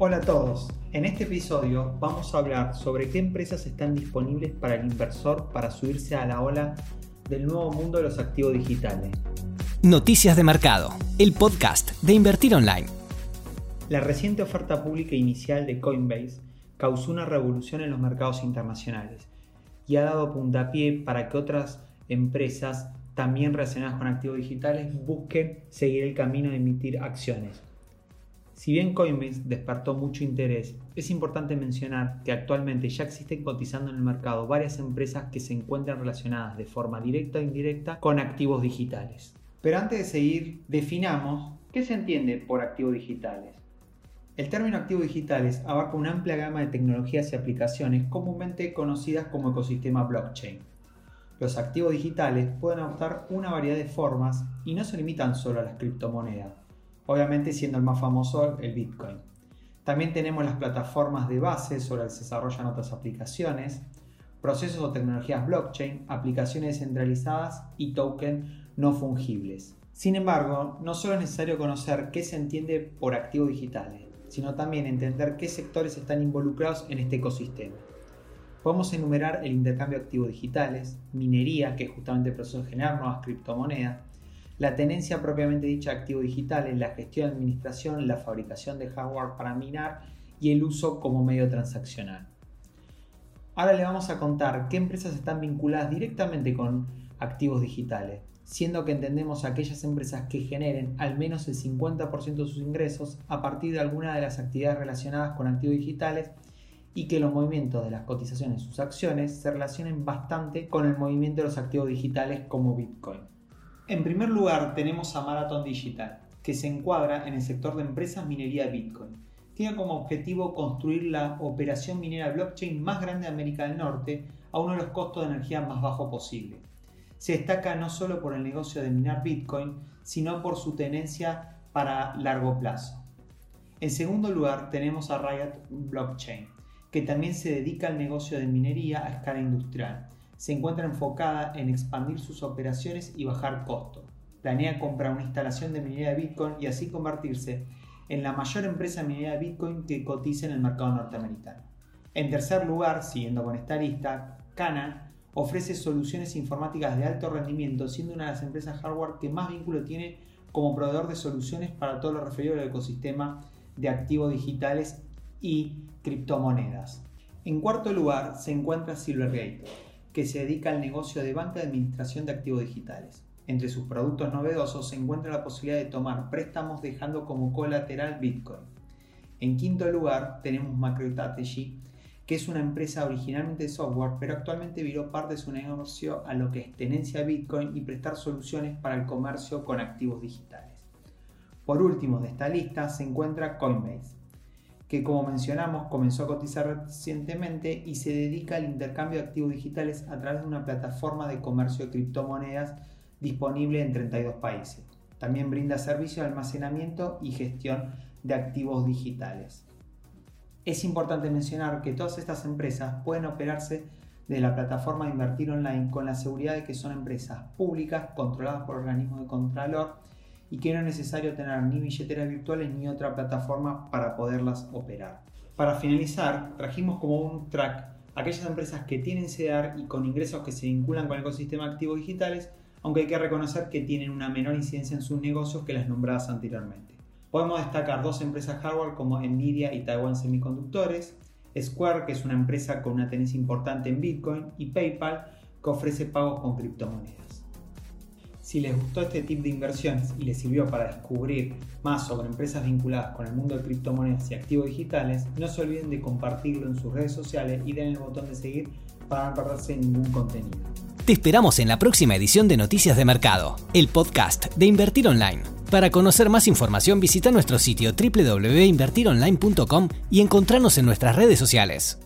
Hola a todos, en este episodio vamos a hablar sobre qué empresas están disponibles para el inversor para subirse a la ola del nuevo mundo de los activos digitales. Noticias de Mercado, el podcast de Invertir Online. La reciente oferta pública inicial de Coinbase causó una revolución en los mercados internacionales y ha dado puntapié para que otras empresas también relacionadas con activos digitales busquen seguir el camino de emitir acciones. Si bien Coinbase despertó mucho interés, es importante mencionar que actualmente ya existen cotizando en el mercado varias empresas que se encuentran relacionadas de forma directa o indirecta con activos digitales. Pero antes de seguir, definamos qué se entiende por activos digitales. El término activos digitales abarca una amplia gama de tecnologías y aplicaciones comúnmente conocidas como ecosistema blockchain. Los activos digitales pueden adoptar una variedad de formas y no se limitan solo a las criptomonedas obviamente siendo el más famoso el Bitcoin. También tenemos las plataformas de base sobre las que se desarrollan otras aplicaciones, procesos o tecnologías blockchain, aplicaciones descentralizadas y tokens no fungibles. Sin embargo, no solo es necesario conocer qué se entiende por activos digitales, sino también entender qué sectores están involucrados en este ecosistema. Podemos enumerar el intercambio de activos digitales, minería, que es justamente el proceso de generar nuevas criptomonedas, la tenencia propiamente dicha de activos digitales, la gestión, administración, la fabricación de hardware para minar y el uso como medio transaccional. Ahora le vamos a contar qué empresas están vinculadas directamente con activos digitales, siendo que entendemos aquellas empresas que generen al menos el 50% de sus ingresos a partir de alguna de las actividades relacionadas con activos digitales y que los movimientos de las cotizaciones de sus acciones se relacionen bastante con el movimiento de los activos digitales como Bitcoin. En primer lugar tenemos a Marathon Digital, que se encuadra en el sector de empresas minería Bitcoin. Tiene como objetivo construir la operación minera blockchain más grande de América del Norte a uno de los costos de energía más bajos posible. Se destaca no solo por el negocio de minar Bitcoin, sino por su tenencia para largo plazo. En segundo lugar tenemos a Riot Blockchain, que también se dedica al negocio de minería a escala industrial se encuentra enfocada en expandir sus operaciones y bajar costos. Planea comprar una instalación de minería de Bitcoin y así convertirse en la mayor empresa de minería de Bitcoin que cotiza en el mercado norteamericano. En tercer lugar, siguiendo con esta lista, Cana ofrece soluciones informáticas de alto rendimiento, siendo una de las empresas hardware que más vínculo tiene como proveedor de soluciones para todo lo referido al ecosistema de activos digitales y criptomonedas. En cuarto lugar se encuentra Silvergate, que se dedica al negocio de banca de administración de activos digitales. Entre sus productos novedosos se encuentra la posibilidad de tomar préstamos dejando como colateral Bitcoin. En quinto lugar tenemos MicroStrategy, que es una empresa originalmente de software, pero actualmente viró parte de su negocio a lo que es tenencia Bitcoin y prestar soluciones para el comercio con activos digitales. Por último de esta lista se encuentra Coinbase, que como mencionamos comenzó a cotizar recientemente y se dedica al intercambio de activos digitales a través de una plataforma de comercio de criptomonedas disponible en 32 países. También brinda servicio de almacenamiento y gestión de activos digitales. Es importante mencionar que todas estas empresas pueden operarse de la plataforma de invertir online con la seguridad de que son empresas públicas controladas por organismos de contralor y que no es necesario tener ni billeteras virtuales ni otra plataforma para poderlas operar. Para finalizar, trajimos como un track aquellas empresas que tienen CEDAR y con ingresos que se vinculan con el ecosistema de activos digitales, aunque hay que reconocer que tienen una menor incidencia en sus negocios que las nombradas anteriormente. Podemos destacar dos empresas hardware como Nvidia y Taiwan Semiconductores, Square, que es una empresa con una tenencia importante en Bitcoin, y PayPal, que ofrece pagos con criptomonedas. Si les gustó este tip de inversiones y les sirvió para descubrir más sobre empresas vinculadas con el mundo de criptomonedas y activos digitales, no se olviden de compartirlo en sus redes sociales y den el botón de seguir para no perderse ningún contenido. Te esperamos en la próxima edición de Noticias de Mercado, el podcast de Invertir Online. Para conocer más información visita nuestro sitio www.invertironline.com y encontrarnos en nuestras redes sociales.